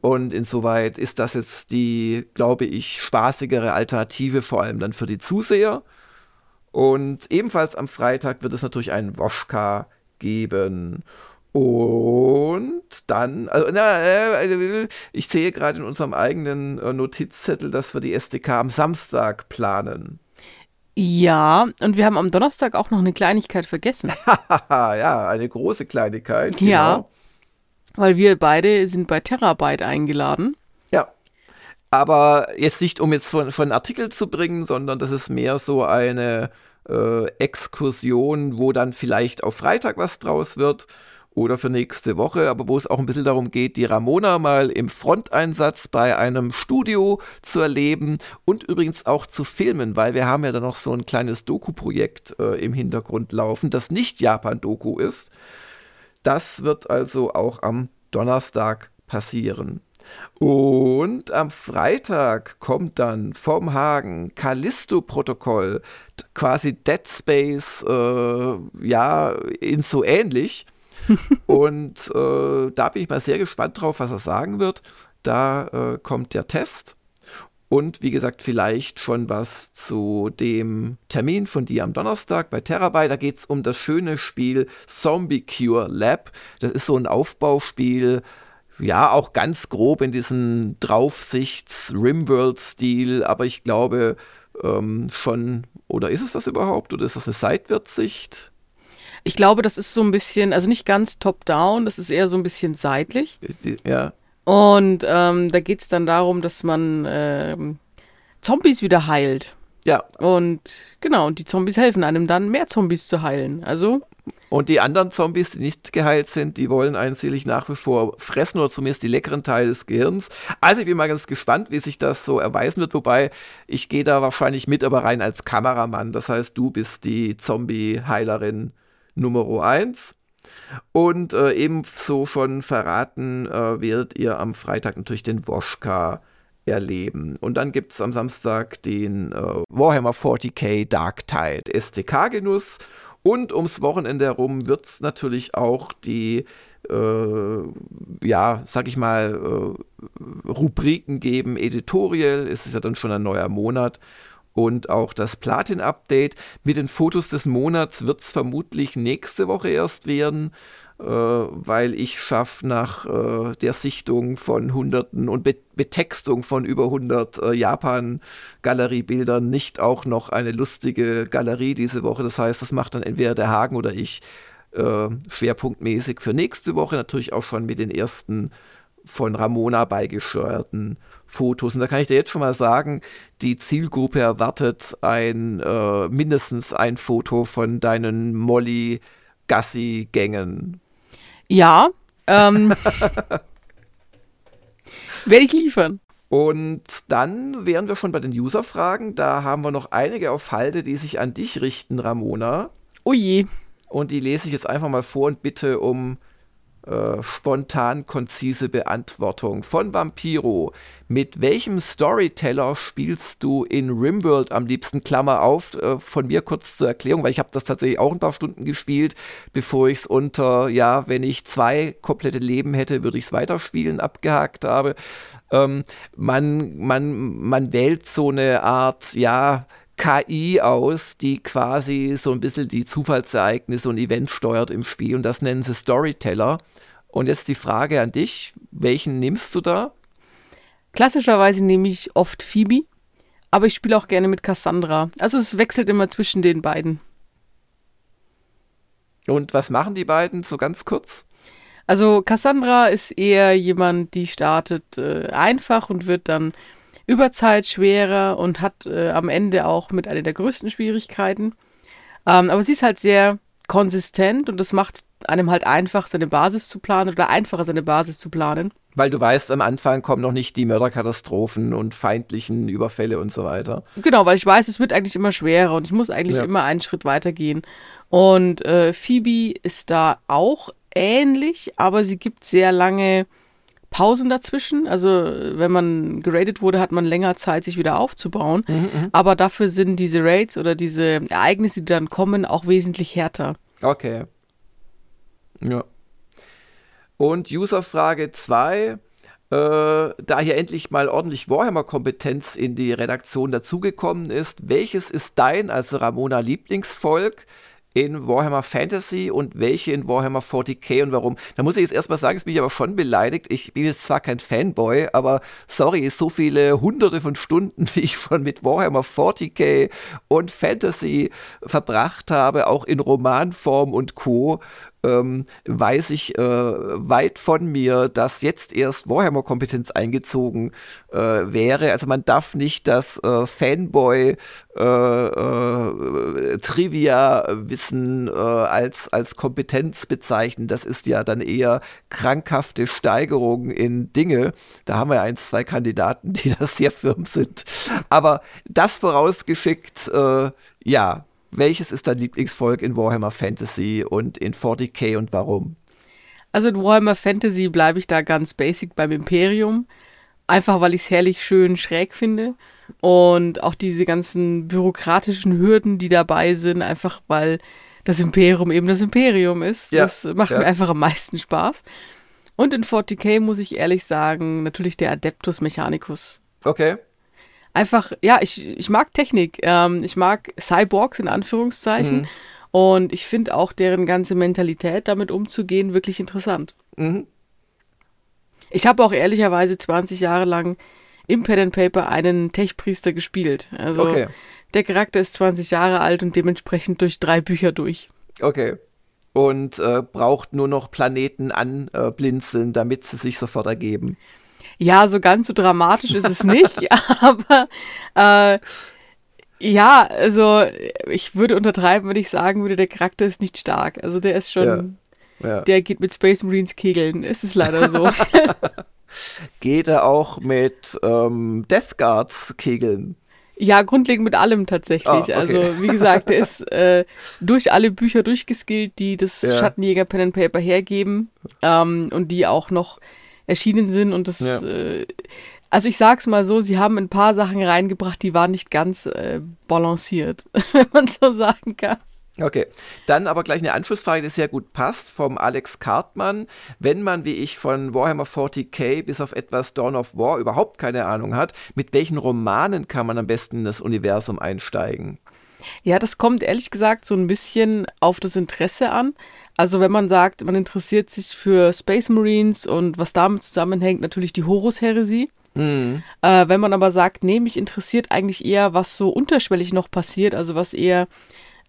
Und insoweit ist das jetzt die, glaube ich, spaßigere Alternative, vor allem dann für die Zuseher. Und ebenfalls am Freitag wird es natürlich einen Woschka geben. Und dann, also, na, äh, ich sehe gerade in unserem eigenen äh, Notizzettel, dass wir die SDK am Samstag planen. Ja, und wir haben am Donnerstag auch noch eine Kleinigkeit vergessen. <laughs> ja, eine große Kleinigkeit. Genau. Ja, weil wir beide sind bei Terabyte eingeladen. Ja, aber jetzt nicht, um jetzt von, von Artikel zu bringen, sondern das ist mehr so eine äh, Exkursion, wo dann vielleicht auf Freitag was draus wird oder für nächste Woche, aber wo es auch ein bisschen darum geht, die Ramona mal im Fronteinsatz bei einem Studio zu erleben und übrigens auch zu filmen, weil wir haben ja dann noch so ein kleines Doku-Projekt äh, im Hintergrund laufen, das nicht Japan-Doku ist. Das wird also auch am Donnerstag passieren. Und am Freitag kommt dann vom Hagen Callisto-Protokoll, quasi Dead Space, äh, ja, in so ähnlich. <laughs> und äh, da bin ich mal sehr gespannt drauf, was er sagen wird. Da äh, kommt der Test. Und wie gesagt, vielleicht schon was zu dem Termin von dir am Donnerstag bei Terabyte. Da geht es um das schöne Spiel Zombie Cure Lab. Das ist so ein Aufbauspiel, ja, auch ganz grob in diesem Draufsichts-Rimworld-Stil, aber ich glaube ähm, schon, oder ist es das überhaupt? Oder ist das eine Seitwärtssicht? Ich glaube, das ist so ein bisschen, also nicht ganz top-down, das ist eher so ein bisschen seitlich. Ja. Und ähm, da geht es dann darum, dass man ähm, Zombies wieder heilt. Ja. Und genau, und die Zombies helfen einem dann, mehr Zombies zu heilen. Also. Und die anderen Zombies, die nicht geheilt sind, die wollen einen sicherlich nach wie vor fressen oder zumindest die leckeren Teile des Gehirns. Also ich bin mal ganz gespannt, wie sich das so erweisen wird. Wobei ich gehe da wahrscheinlich mit, aber rein als Kameramann. Das heißt, du bist die Zombie-Heilerin Nummer 1. Und äh, ebenso schon verraten äh, werdet ihr am Freitag natürlich den Woschka erleben. Und dann gibt es am Samstag den äh, Warhammer 40k Dark Tide STK-Genuss. Und ums Wochenende herum wird es natürlich auch die, äh, ja, sag ich mal, äh, Rubriken geben. Editorial, es ist ja dann schon ein neuer Monat und auch das Platin-Update mit den Fotos des Monats wird es vermutlich nächste Woche erst werden, äh, weil ich schaffe nach äh, der Sichtung von Hunderten und Be Betextung von über 100 äh, Japan-Galeriebildern nicht auch noch eine lustige Galerie diese Woche. Das heißt, das macht dann entweder der Hagen oder ich äh, schwerpunktmäßig für nächste Woche, natürlich auch schon mit den ersten von Ramona beigesteuerten Fotos. Und da kann ich dir jetzt schon mal sagen, die Zielgruppe erwartet ein äh, mindestens ein Foto von deinen Molly-Gassi-Gängen. Ja, ähm, <laughs> werde ich liefern. Und dann wären wir schon bei den User-Fragen. Da haben wir noch einige auf Halde, die sich an dich richten, Ramona. Oh je. Und die lese ich jetzt einfach mal vor und bitte um äh, spontan konzise Beantwortung von Vampiro. Mit welchem Storyteller spielst du in Rimworld am liebsten? Klammer auf, äh, von mir kurz zur Erklärung, weil ich habe das tatsächlich auch ein paar Stunden gespielt, bevor ich es unter, ja, wenn ich zwei komplette Leben hätte, würde ich es weiterspielen, abgehakt habe. Ähm, man, man, man wählt so eine Art, ja, KI aus, die quasi so ein bisschen die Zufallsereignisse und Events steuert im Spiel und das nennen sie Storyteller. Und jetzt die Frage an dich, welchen nimmst du da? Klassischerweise nehme ich oft Phoebe, aber ich spiele auch gerne mit Cassandra. Also es wechselt immer zwischen den beiden. Und was machen die beiden so ganz kurz? Also Cassandra ist eher jemand, die startet äh, einfach und wird dann über Zeit schwerer und hat äh, am Ende auch mit einer der größten Schwierigkeiten. Ähm, aber sie ist halt sehr konsistent und das macht einem halt einfach, seine Basis zu planen oder einfacher, seine Basis zu planen. Weil du weißt, am Anfang kommen noch nicht die Mörderkatastrophen und feindlichen Überfälle und so weiter. Genau, weil ich weiß, es wird eigentlich immer schwerer und ich muss eigentlich ja. immer einen Schritt weiter gehen. Und äh, Phoebe ist da auch ähnlich, aber sie gibt sehr lange Pausen dazwischen. Also wenn man geradet wurde, hat man länger Zeit, sich wieder aufzubauen. Mhm, mhm, Aber dafür sind diese Raids oder diese Ereignisse, die dann kommen, auch wesentlich härter. Okay. Ja. Und Userfrage 2. Äh, da hier endlich mal ordentlich Warhammer-Kompetenz in die Redaktion dazugekommen ist, welches ist dein, also Ramona, Lieblingsvolk? In Warhammer Fantasy und welche in Warhammer 40k und warum. Da muss ich jetzt erstmal sagen, es bin ich aber schon beleidigt. Ich bin jetzt zwar kein Fanboy, aber sorry, so viele hunderte von Stunden, <laughs> wie ich schon mit Warhammer 40k und Fantasy verbracht habe, auch in Romanform und Co., ähm, weiß ich äh, weit von mir, dass jetzt erst Warhammer-Kompetenz eingezogen äh, wäre. Also man darf nicht das äh, Fanboy äh, äh, Trivia-Wissen äh, als, als Kompetenz bezeichnen. Das ist ja dann eher krankhafte Steigerung in Dinge. Da haben wir ein, zwei Kandidaten, <laughs> die da sehr firm sind. Aber das vorausgeschickt, ja, welches ist dein Lieblingsvolk in Warhammer Fantasy und in 40k und warum? Also in Warhammer Fantasy bleibe ich da ganz basic beim Imperium. Einfach weil ich es herrlich schön schräg finde. Und auch diese ganzen bürokratischen Hürden, die dabei sind, einfach weil das Imperium eben das Imperium ist. Ja, das macht ja. mir einfach am meisten Spaß. Und in 40k muss ich ehrlich sagen, natürlich der Adeptus Mechanicus. Okay einfach, ja, ich, ich mag Technik. Ähm, ich mag Cyborgs in Anführungszeichen. Mhm. Und ich finde auch deren ganze Mentalität, damit umzugehen, wirklich interessant. Mhm. Ich habe auch ehrlicherweise 20 Jahre lang im Pen and Paper einen Tech-Priester gespielt. Also okay. der Charakter ist 20 Jahre alt und dementsprechend durch drei Bücher durch. Okay. Und äh, braucht nur noch Planeten anblinzeln, damit sie sich sofort ergeben. Ja, so ganz so dramatisch ist es nicht, <laughs> aber äh, ja, also ich würde untertreiben, wenn ich sagen würde, der Charakter ist nicht stark. Also der ist schon, ja. Ja. der geht mit Space Marines kegeln. Es ist leider so. <laughs> geht er auch mit ähm, Death Guards kegeln? Ja, grundlegend mit allem tatsächlich. Oh, okay. Also, wie gesagt, der ist <laughs> äh, durch alle Bücher durchgeskillt, die das ja. Schattenjäger Pen and Paper hergeben ähm, und die auch noch erschienen sind und das, ja. äh, also ich sag's mal so, sie haben ein paar Sachen reingebracht, die waren nicht ganz äh, balanciert, <laughs> wenn man so sagen kann. Okay, dann aber gleich eine Anschlussfrage, die sehr gut passt, vom Alex Kartmann. Wenn man, wie ich, von Warhammer 40k bis auf etwas Dawn of War überhaupt keine Ahnung hat, mit welchen Romanen kann man am besten in das Universum einsteigen? Ja, das kommt ehrlich gesagt so ein bisschen auf das Interesse an. Also wenn man sagt, man interessiert sich für Space Marines und was damit zusammenhängt, natürlich die Horus-Heresie. Mhm. Äh, wenn man aber sagt, nee, mich interessiert eigentlich eher, was so unterschwellig noch passiert, also was eher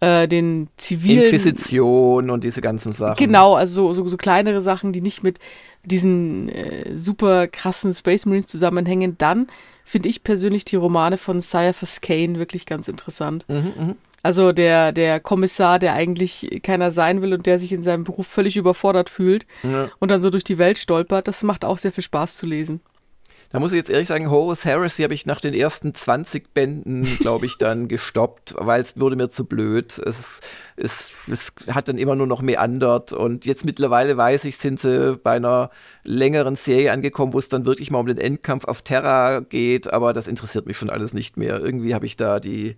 äh, den zivilen... Inquisition und diese ganzen Sachen. Genau, also so, so kleinere Sachen, die nicht mit diesen äh, super krassen Space Marines zusammenhängen, dann finde ich persönlich die Romane von Cyphers Kane wirklich ganz interessant. Mhm, mh. Also der, der Kommissar, der eigentlich keiner sein will und der sich in seinem Beruf völlig überfordert fühlt ja. und dann so durch die Welt stolpert, das macht auch sehr viel Spaß zu lesen. Da muss ich jetzt ehrlich sagen, Horus Heresy habe ich nach den ersten 20 Bänden, glaube ich, dann <laughs> gestoppt, weil es wurde mir zu blöd. Es, es, es hat dann immer nur noch meandert und jetzt mittlerweile weiß ich, sind sie bei einer längeren Serie angekommen, wo es dann wirklich mal um den Endkampf auf Terra geht, aber das interessiert mich schon alles nicht mehr. Irgendwie habe ich da die,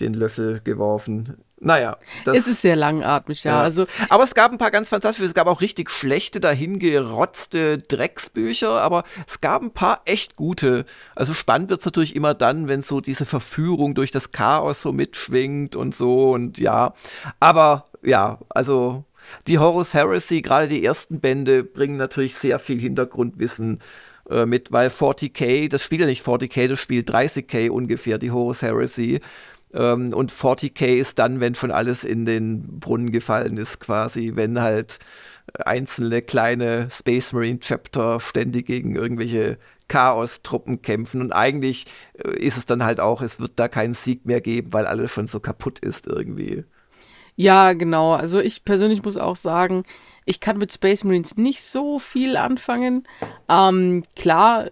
den Löffel geworfen. Naja. Das, es ist sehr langatmig, ja. ja. Also, aber es gab ein paar ganz fantastische, es gab auch richtig schlechte, dahingerotzte Drecksbücher, aber es gab ein paar echt gute. Also spannend wird es natürlich immer dann, wenn so diese Verführung durch das Chaos so mitschwingt und so und ja. Aber ja, also die Horus Heresy, gerade die ersten Bände, bringen natürlich sehr viel Hintergrundwissen äh, mit, weil 40k, das spielt ja nicht 40k, das spielt 30k ungefähr, die Horus Heresy. Ähm, und 40k ist dann, wenn schon alles in den Brunnen gefallen ist, quasi, wenn halt einzelne kleine Space Marine Chapter ständig gegen irgendwelche Chaos-Truppen kämpfen. Und eigentlich äh, ist es dann halt auch, es wird da keinen Sieg mehr geben, weil alles schon so kaputt ist irgendwie. Ja, genau. Also ich persönlich muss auch sagen, ich kann mit Space Marines nicht so viel anfangen. Ähm, klar,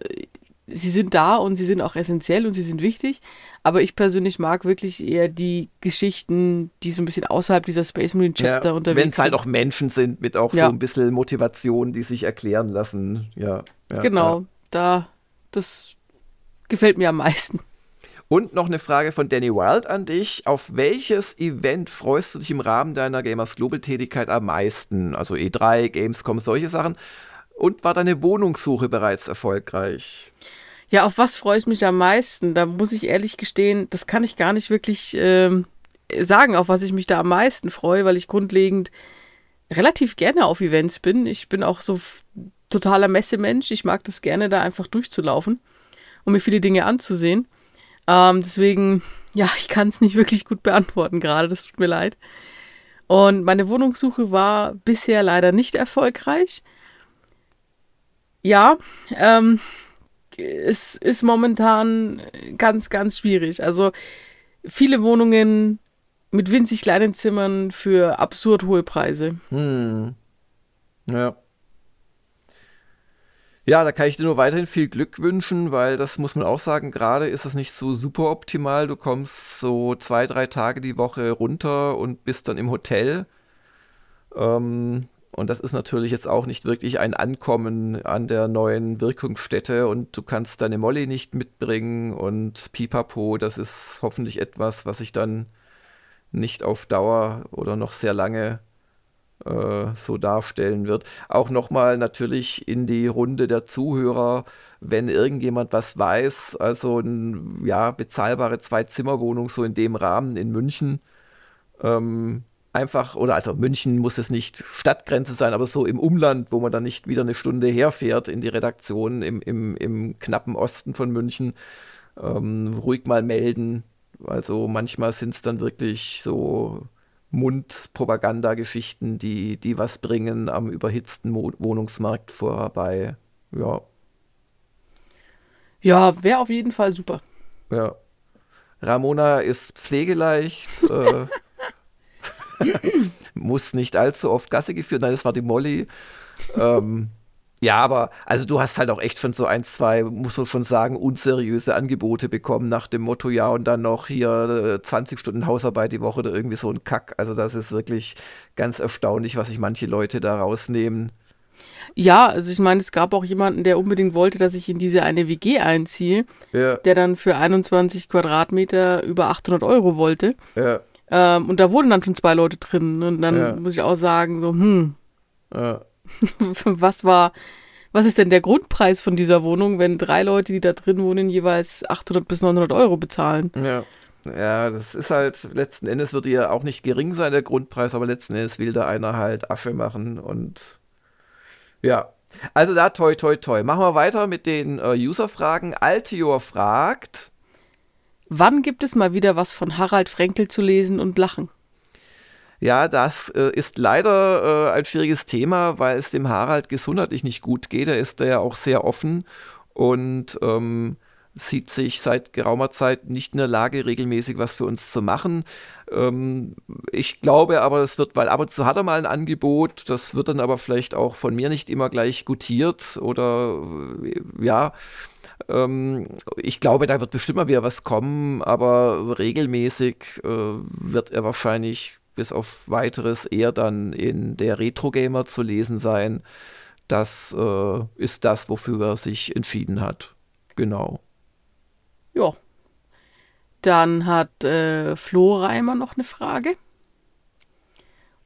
sie sind da und sie sind auch essentiell und sie sind wichtig. Aber ich persönlich mag wirklich eher die Geschichten, die so ein bisschen außerhalb dieser Space Marine Chapter ja, unterwegs sind. Wenn es halt auch Menschen sind mit auch ja. so ein bisschen Motivation, die sich erklären lassen. Ja. ja genau, da, das gefällt mir am meisten. Und noch eine Frage von Danny Wild an dich. Auf welches Event freust du dich im Rahmen deiner Gamers Global Tätigkeit am meisten? Also E3, Gamescom, solche Sachen. Und war deine Wohnungssuche bereits erfolgreich? Ja, auf was freue ich mich am meisten? Da muss ich ehrlich gestehen, das kann ich gar nicht wirklich ähm, sagen, auf was ich mich da am meisten freue, weil ich grundlegend relativ gerne auf Events bin. Ich bin auch so totaler Messemensch. Ich mag das gerne, da einfach durchzulaufen, um mir viele Dinge anzusehen. Ähm, deswegen, ja, ich kann es nicht wirklich gut beantworten gerade. Das tut mir leid. Und meine Wohnungssuche war bisher leider nicht erfolgreich. Ja, ähm, es ist momentan ganz, ganz schwierig. Also viele Wohnungen mit winzig kleinen Zimmern für absurd hohe Preise. Hm. Ja. Ja, da kann ich dir nur weiterhin viel Glück wünschen, weil das muss man auch sagen, gerade ist es nicht so super optimal. Du kommst so zwei, drei Tage die Woche runter und bist dann im Hotel. Ähm, und das ist natürlich jetzt auch nicht wirklich ein Ankommen an der neuen Wirkungsstätte und du kannst deine Molly nicht mitbringen und pipapo, das ist hoffentlich etwas, was ich dann nicht auf Dauer oder noch sehr lange äh, so darstellen wird. Auch nochmal natürlich in die Runde der Zuhörer, wenn irgendjemand was weiß, also eine ja, bezahlbare Zwei-Zimmer-Wohnung so in dem Rahmen in München. Ähm, einfach, oder also München muss es nicht Stadtgrenze sein, aber so im Umland, wo man dann nicht wieder eine Stunde herfährt in die Redaktion im, im, im knappen Osten von München, ähm, ruhig mal melden. Also manchmal sind es dann wirklich so Mundpropagandageschichten, die, die was bringen am überhitzten Mo Wohnungsmarkt vorbei. Ja. Ja, wäre auf jeden Fall super. Ja. Ramona ist pflegeleicht. äh, <laughs> muss nicht allzu oft Gasse geführt. Nein, das war die Molly. Ähm, ja, aber also du hast halt auch echt schon so ein, zwei, muss man schon sagen, unseriöse Angebote bekommen nach dem Motto, ja, und dann noch hier 20 äh, Stunden Hausarbeit die Woche oder irgendwie so ein Kack. Also das ist wirklich ganz erstaunlich, was sich manche Leute da rausnehmen. Ja, also ich meine, es gab auch jemanden, der unbedingt wollte, dass ich in diese eine WG einziehe, ja. der dann für 21 Quadratmeter über 800 Euro wollte. Ja. Ähm, und da wurden dann schon zwei Leute drin. Und dann ja. muss ich auch sagen, so, hm. Ja <laughs> was war, was ist denn der Grundpreis von dieser Wohnung, wenn drei Leute, die da drin wohnen, jeweils 800 bis 900 Euro bezahlen? Ja. Ja, das ist halt, letzten Endes wird ja auch nicht gering sein, der Grundpreis, aber letzten Endes will da einer halt Asche machen und ja. Also da toi toi toi. Machen wir weiter mit den äh, User-Fragen. Altior fragt. Wann gibt es mal wieder was von Harald Frenkel zu lesen und lachen? Ja, das äh, ist leider äh, ein schwieriges Thema, weil es dem Harald gesundheitlich nicht gut geht. Er ist da ja auch sehr offen und ähm, sieht sich seit geraumer Zeit nicht in der Lage, regelmäßig was für uns zu machen. Ähm, ich glaube aber, es wird, weil ab und zu hat er mal ein Angebot, das wird dann aber vielleicht auch von mir nicht immer gleich gutiert oder äh, ja. Ähm, ich glaube, da wird bestimmt mal wieder was kommen, aber regelmäßig äh, wird er wahrscheinlich bis auf weiteres eher dann in der Retro Gamer zu lesen sein. Das äh, ist das, wofür er sich entschieden hat. Genau. Ja. Dann hat äh, Flo Reimer noch eine Frage.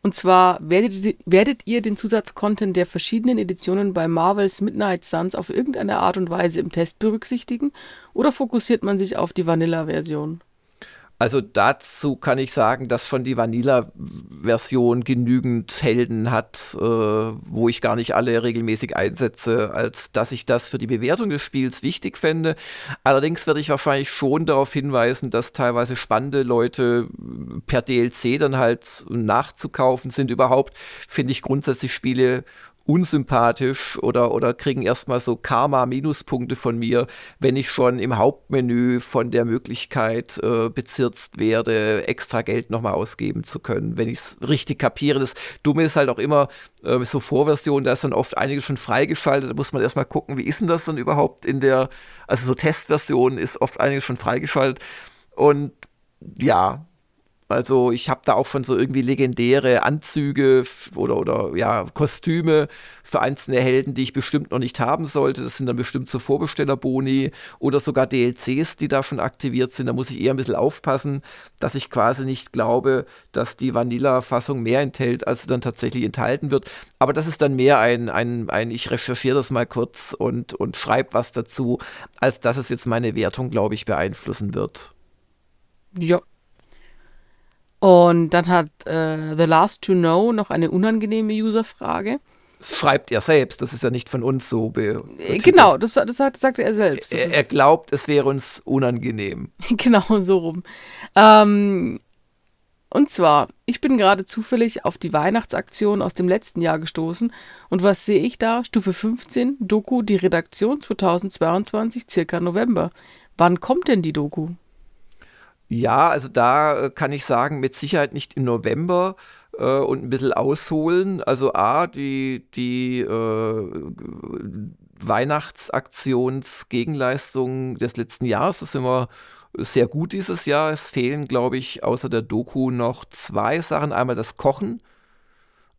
Und zwar, werdet, werdet ihr den Zusatzcontent der verschiedenen Editionen bei Marvels Midnight Suns auf irgendeine Art und Weise im Test berücksichtigen oder fokussiert man sich auf die Vanilla-Version? Also dazu kann ich sagen, dass schon die Vanilla-Version genügend Helden hat, äh, wo ich gar nicht alle regelmäßig einsetze, als dass ich das für die Bewertung des Spiels wichtig fände. Allerdings werde ich wahrscheinlich schon darauf hinweisen, dass teilweise spannende Leute per DLC dann halt nachzukaufen sind. Überhaupt finde ich grundsätzlich Spiele unsympathisch oder, oder kriegen erstmal so Karma-Minuspunkte von mir, wenn ich schon im Hauptmenü von der Möglichkeit äh, bezirzt werde, extra Geld nochmal ausgeben zu können, wenn ich es richtig kapiere. Das Dumme ist halt auch immer, äh, so Vorversion, da ist dann oft einiges schon freigeschaltet, da muss man erstmal gucken, wie ist denn das dann überhaupt in der, also so Testversion ist oft einiges schon freigeschaltet und ja, also ich habe da auch schon so irgendwie legendäre Anzüge oder, oder ja, Kostüme für einzelne Helden, die ich bestimmt noch nicht haben sollte. Das sind dann bestimmt so Vorbestellerboni oder sogar DLCs, die da schon aktiviert sind. Da muss ich eher ein bisschen aufpassen, dass ich quasi nicht glaube, dass die Vanilla-Fassung mehr enthält, als sie dann tatsächlich enthalten wird. Aber das ist dann mehr ein, ein, ein ich recherchiere das mal kurz und, und schreibe was dazu, als dass es jetzt meine Wertung, glaube ich, beeinflussen wird. Ja, Und dann hat äh, The Last to Know noch eine unangenehme Userfrage. Das schreibt er selbst, das ist ja nicht von uns so. Be äh, genau, das, das sagt, sagte er selbst. Er, er, glaubt, es wäre uns unangenehm. <laughs> genau, so rum. Ähm, und zwar, ich bin gerade zufällig auf die Weihnachtsaktion aus dem letzten Jahr gestoßen. Und was sehe ich da? Stufe 15, Doku, die Redaktion 2022, circa November. Wann kommt denn die Doku? Ja, also da äh, kann ich sagen, mit Sicherheit nicht im November äh, und ein bisschen ausholen. Also A, die, die äh, Weihnachtsaktionsgegenleistung des letzten Jahres, das sind wir sehr gut dieses Jahr. Es fehlen, glaube ich, außer der Doku noch zwei Sachen. Einmal das Kochen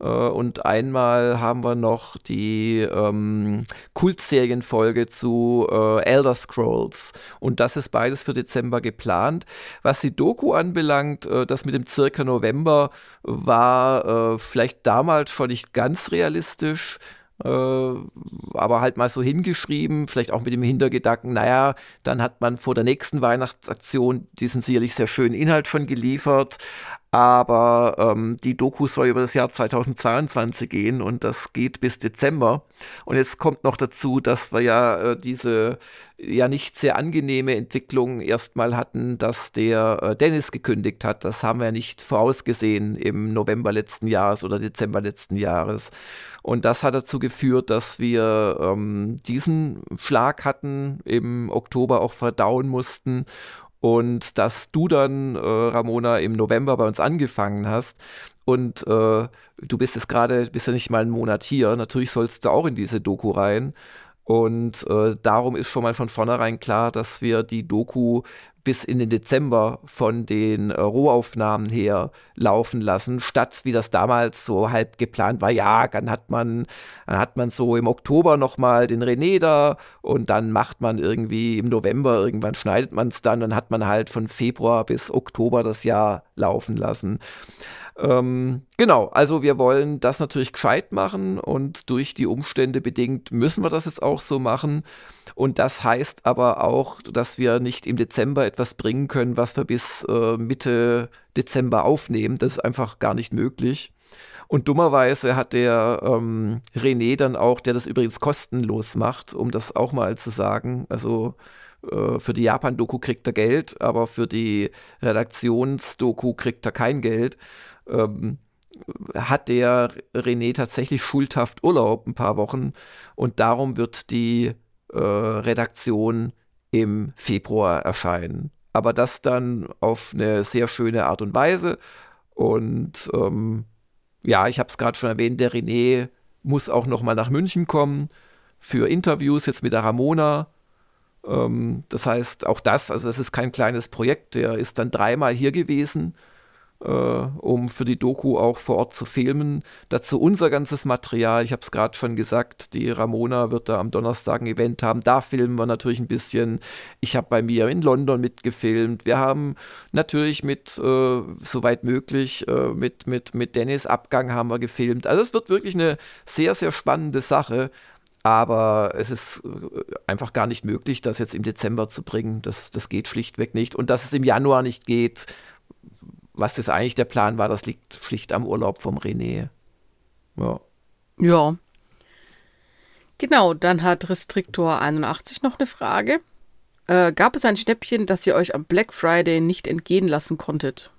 und einmal haben wir noch die ähm, Kultserienfolge zu äh, Elder Scrolls. Und das ist beides für Dezember geplant. Was die Doku anbelangt, äh, das mit dem circa November war äh, vielleicht damals schon nicht ganz realistisch. Äh, aber halt mal so hingeschrieben, vielleicht auch mit dem Hintergedanken, naja, dann hat man vor der nächsten Weihnachtsaktion diesen sicherlich sehr schönen Inhalt schon geliefert, aber ähm, die Doku soll über das Jahr 2022 gehen und das geht bis Dezember. Und jetzt kommt noch dazu, dass wir ja äh, diese ja nicht sehr angenehme Entwicklung erstmal hatten, dass der äh, Dennis gekündigt hat. Das haben wir nicht vorausgesehen im November letzten Jahres oder Dezember letzten Jahres. Und das hat dazu geführt, dass wir ähm, diesen Schlag hatten, im Oktober auch verdauen mussten und dass du dann, äh, Ramona, im November bei uns angefangen hast und äh, du bist jetzt gerade, bist ja nicht mal einen Monat hier, natürlich sollst du auch in diese Doku rein und äh, darum ist schon mal von vornherein klar, dass wir die Doku bis in den Dezember von den äh, Rohaufnahmen her laufen lassen, statt wie das damals so halb geplant war. Ja, dann hat man, dann hat man so im Oktober nochmal den René da und dann macht man irgendwie im November, irgendwann schneidet man es dann, dann hat man halt von Februar bis Oktober das Jahr laufen lassen. Ähm, genau, also wir wollen das natürlich gescheit machen und durch die Umstände bedingt müssen wir das jetzt auch so machen. Und das heißt aber auch, dass wir nicht im Dezember etwas bringen können, was wir bis äh, Mitte Dezember aufnehmen. Das ist einfach gar nicht möglich. Und dummerweise hat der ähm, René dann auch, der das übrigens kostenlos macht, um das auch mal zu sagen, also äh, für die Japan-Doku kriegt er Geld, aber für die Redaktions-Doku kriegt er kein Geld ähm, hat der René tatsächlich schuldhaft Urlaub ein paar Wochen und darum wird die äh, Redaktion im Februar erscheinen. Aber das dann auf eine sehr schöne Art und Weise. Und ähm, ja, ich habe es gerade schon erwähnt, der René muss auch noch mal nach München kommen für Interviews jetzt mit der Ramona. Ähm, das heißt, auch das, also das ist kein kleines Projekt, der ist dann dreimal hier gewesen äh, um für die Doku auch vor Ort zu filmen. Dazu unser ganzes Material. Ich habe es gerade schon gesagt, die Ramona wird da am Donnerstag ein Event haben. Da filmen wir natürlich ein bisschen. Ich habe bei mir in London mitgefilmt. Wir haben natürlich mit, äh, soweit möglich, äh, mit, mit, mit Dennis Abgang haben wir gefilmt. Also es wird wirklich eine sehr, sehr spannende Sache. Aber es ist äh, einfach gar nicht möglich, das jetzt im Dezember zu bringen. Das, das geht schlichtweg nicht. Und dass es im Januar nicht geht, was das eigentlich der Plan war, das liegt schlicht am Urlaub vom René. Ja. Ja. Genau, dann hat Restriktor 81 noch eine Frage. Äh, gab es ein Schnäppchen, das ihr euch am Black Friday nicht entgehen lassen konntet?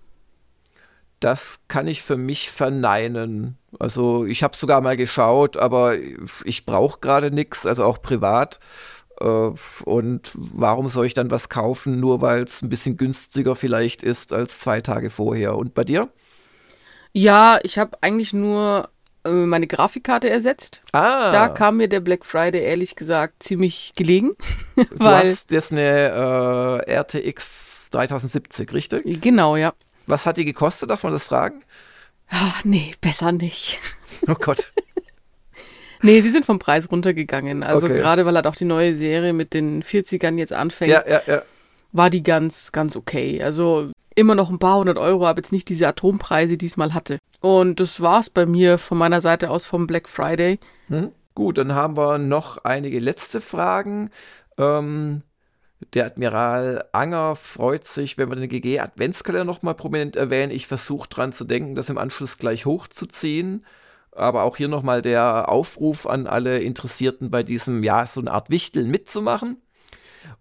Das kann ich für mich verneinen. Also ich habe sogar mal geschaut, aber ich brauche gerade nichts, also auch privat. Äh, und warum soll ich dann was kaufen, nur weil es ein bisschen günstiger vielleicht ist als zwei Tage vorher? Und bei dir? Ja, ich habe eigentlich nur äh, meine Grafikkarte ersetzt. Ah. Da kam mir der Black Friday ehrlich gesagt ziemlich gelegen. <laughs> du weil hast jetzt eine äh, RTX 3070, richtig? Genau, ja. Was hat die gekostet? Darf man das fragen? Ach, nee, besser nicht. Oh Gott. <laughs> Nee, sie sind vom Preis runtergegangen. Also okay. gerade weil halt auch die neue Serie mit den 40ern jetzt anfängt, ja, ja, ja. war die ganz, ganz okay. Also immer noch ein paar hundert Euro, aber jetzt nicht diese Atompreise, die es mal hatte. Und das war's bei mir von meiner Seite aus vom Black Friday. Hm. Gut, dann haben wir noch einige letzte Fragen. Ähm, Der Admiral Anger freut sich, wenn wir den GG Adventskalender nochmal prominent erwähnen. Ich versuche dran zu denken, das im Anschluss gleich hochzuziehen. Aber auch hier nochmal der Aufruf an alle Interessierten bei diesem, ja, so eine Art Wichteln mitzumachen.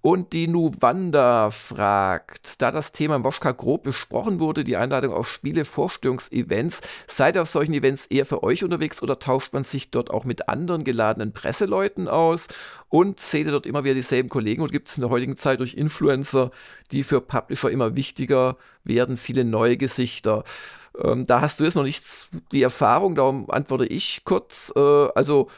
Und die Nuwanda fragt, da das Thema im Woschka grob besprochen wurde, die Einladung auf Spiele-Vorstellungsevents, seid ihr auf solchen Events eher für euch unterwegs oder tauscht man sich dort auch mit anderen geladenen Presseleuten aus? Und seht ihr dort immer wieder dieselben Kollegen und gibt es in der heutigen Zeit durch Influencer, die für Publisher immer wichtiger werden, viele neue Gesichter? Ähm, da hast du jetzt noch nichts die Erfahrung, darum antworte ich kurz. Äh, also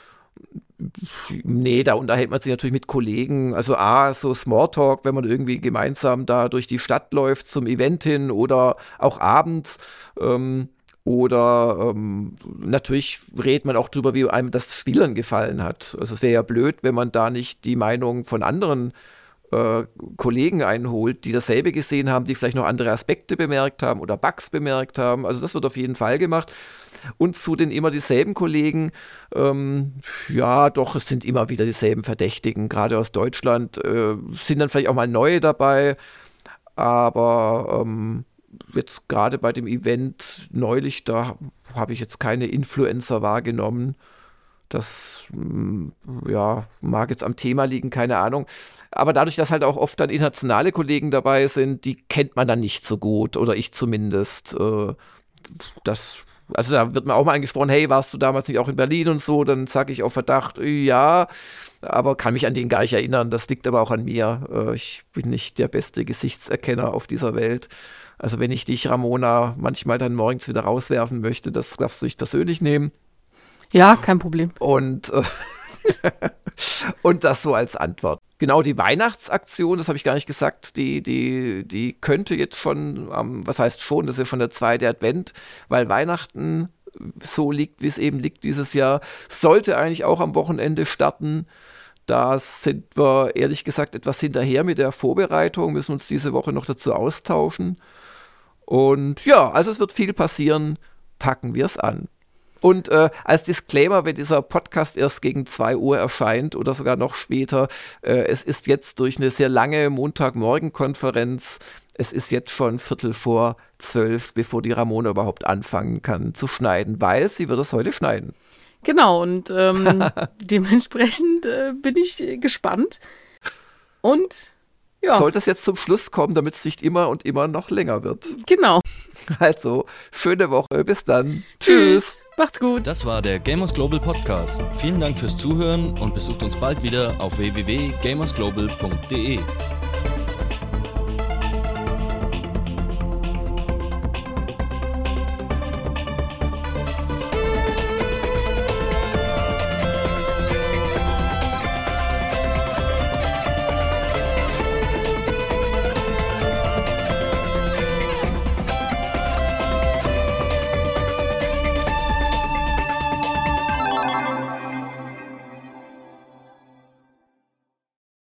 Nee, da unterhält man sich natürlich mit Kollegen. Also A, so Smalltalk, wenn man irgendwie gemeinsam da durch die Stadt läuft zum Event hin oder auch abends. Ähm, oder ähm, natürlich redet man auch drüber, wie einem das Spielern gefallen hat. Also es wäre ja blöd, wenn man da nicht die Meinung von anderen äh, Kollegen einholt, die dasselbe gesehen haben, die vielleicht noch andere Aspekte bemerkt haben oder Bugs bemerkt haben. Also das wird auf jeden Fall gemacht und zu den immer dieselben Kollegen. Ähm, ja, doch, es sind immer wieder dieselben Verdächtigen, gerade aus Deutschland. Äh, sind dann vielleicht auch mal neue dabei, aber ähm, jetzt gerade bei dem Event neulich, da habe ich jetzt keine Influencer wahrgenommen. Das mm, ja, mag jetzt am Thema liegen, keine Ahnung. Aber dadurch, dass halt auch oft dann internationale Kollegen dabei sind, die kennt man dann nicht so gut, oder ich zumindest. Äh, das also da wird mir auch mal angesprochen, hey, warst du damals nicht auch in Berlin und so? Dann sage ich auf Verdacht, ja, aber kann mich an den gar nicht erinnern. Das liegt aber auch an mir. Äh, ich bin nicht der beste Gesichtserkenner auf dieser Welt. Also wenn ich dich, Ramona, manchmal dann morgens wieder rauswerfen möchte, das darfst du nicht persönlich nehmen. Ja, kein Problem. Und äh, <laughs> und das so als Antwort. Genau, die Weihnachtsaktion, das habe ich gar nicht gesagt, die, die, die könnte jetzt schon, ähm, was heißt schon, das ist schon der zweite Advent, weil Weihnachten so liegt, wie es eben liegt dieses Jahr, sollte eigentlich auch am Wochenende starten. Da sind wir ehrlich gesagt etwas hinterher mit der Vorbereitung, müssen uns diese Woche noch dazu austauschen. Und ja, also es wird viel passieren, packen wir es an. Und äh, als Disclaimer, wenn dieser Podcast erst gegen 2 Uhr erscheint oder sogar noch später, äh, es ist jetzt durch eine sehr lange Montagmorgen-Konferenz, es ist jetzt schon Viertel vor zwölf, bevor die Ramona überhaupt anfangen kann zu schneiden, weil sie wird es heute schneiden. Genau, und ähm, <laughs> dementsprechend äh, bin ich gespannt. Und ja. Sollte es jetzt zum Schluss kommen, damit es nicht immer und immer noch länger wird. Genau. Also, schöne Woche. Bis dann. Tschüss. Tschüss. Macht's gut. Das war der Gamers Global Podcast. Vielen Dank fürs Zuhören und besucht uns bald wieder auf www.gamersglobal.de.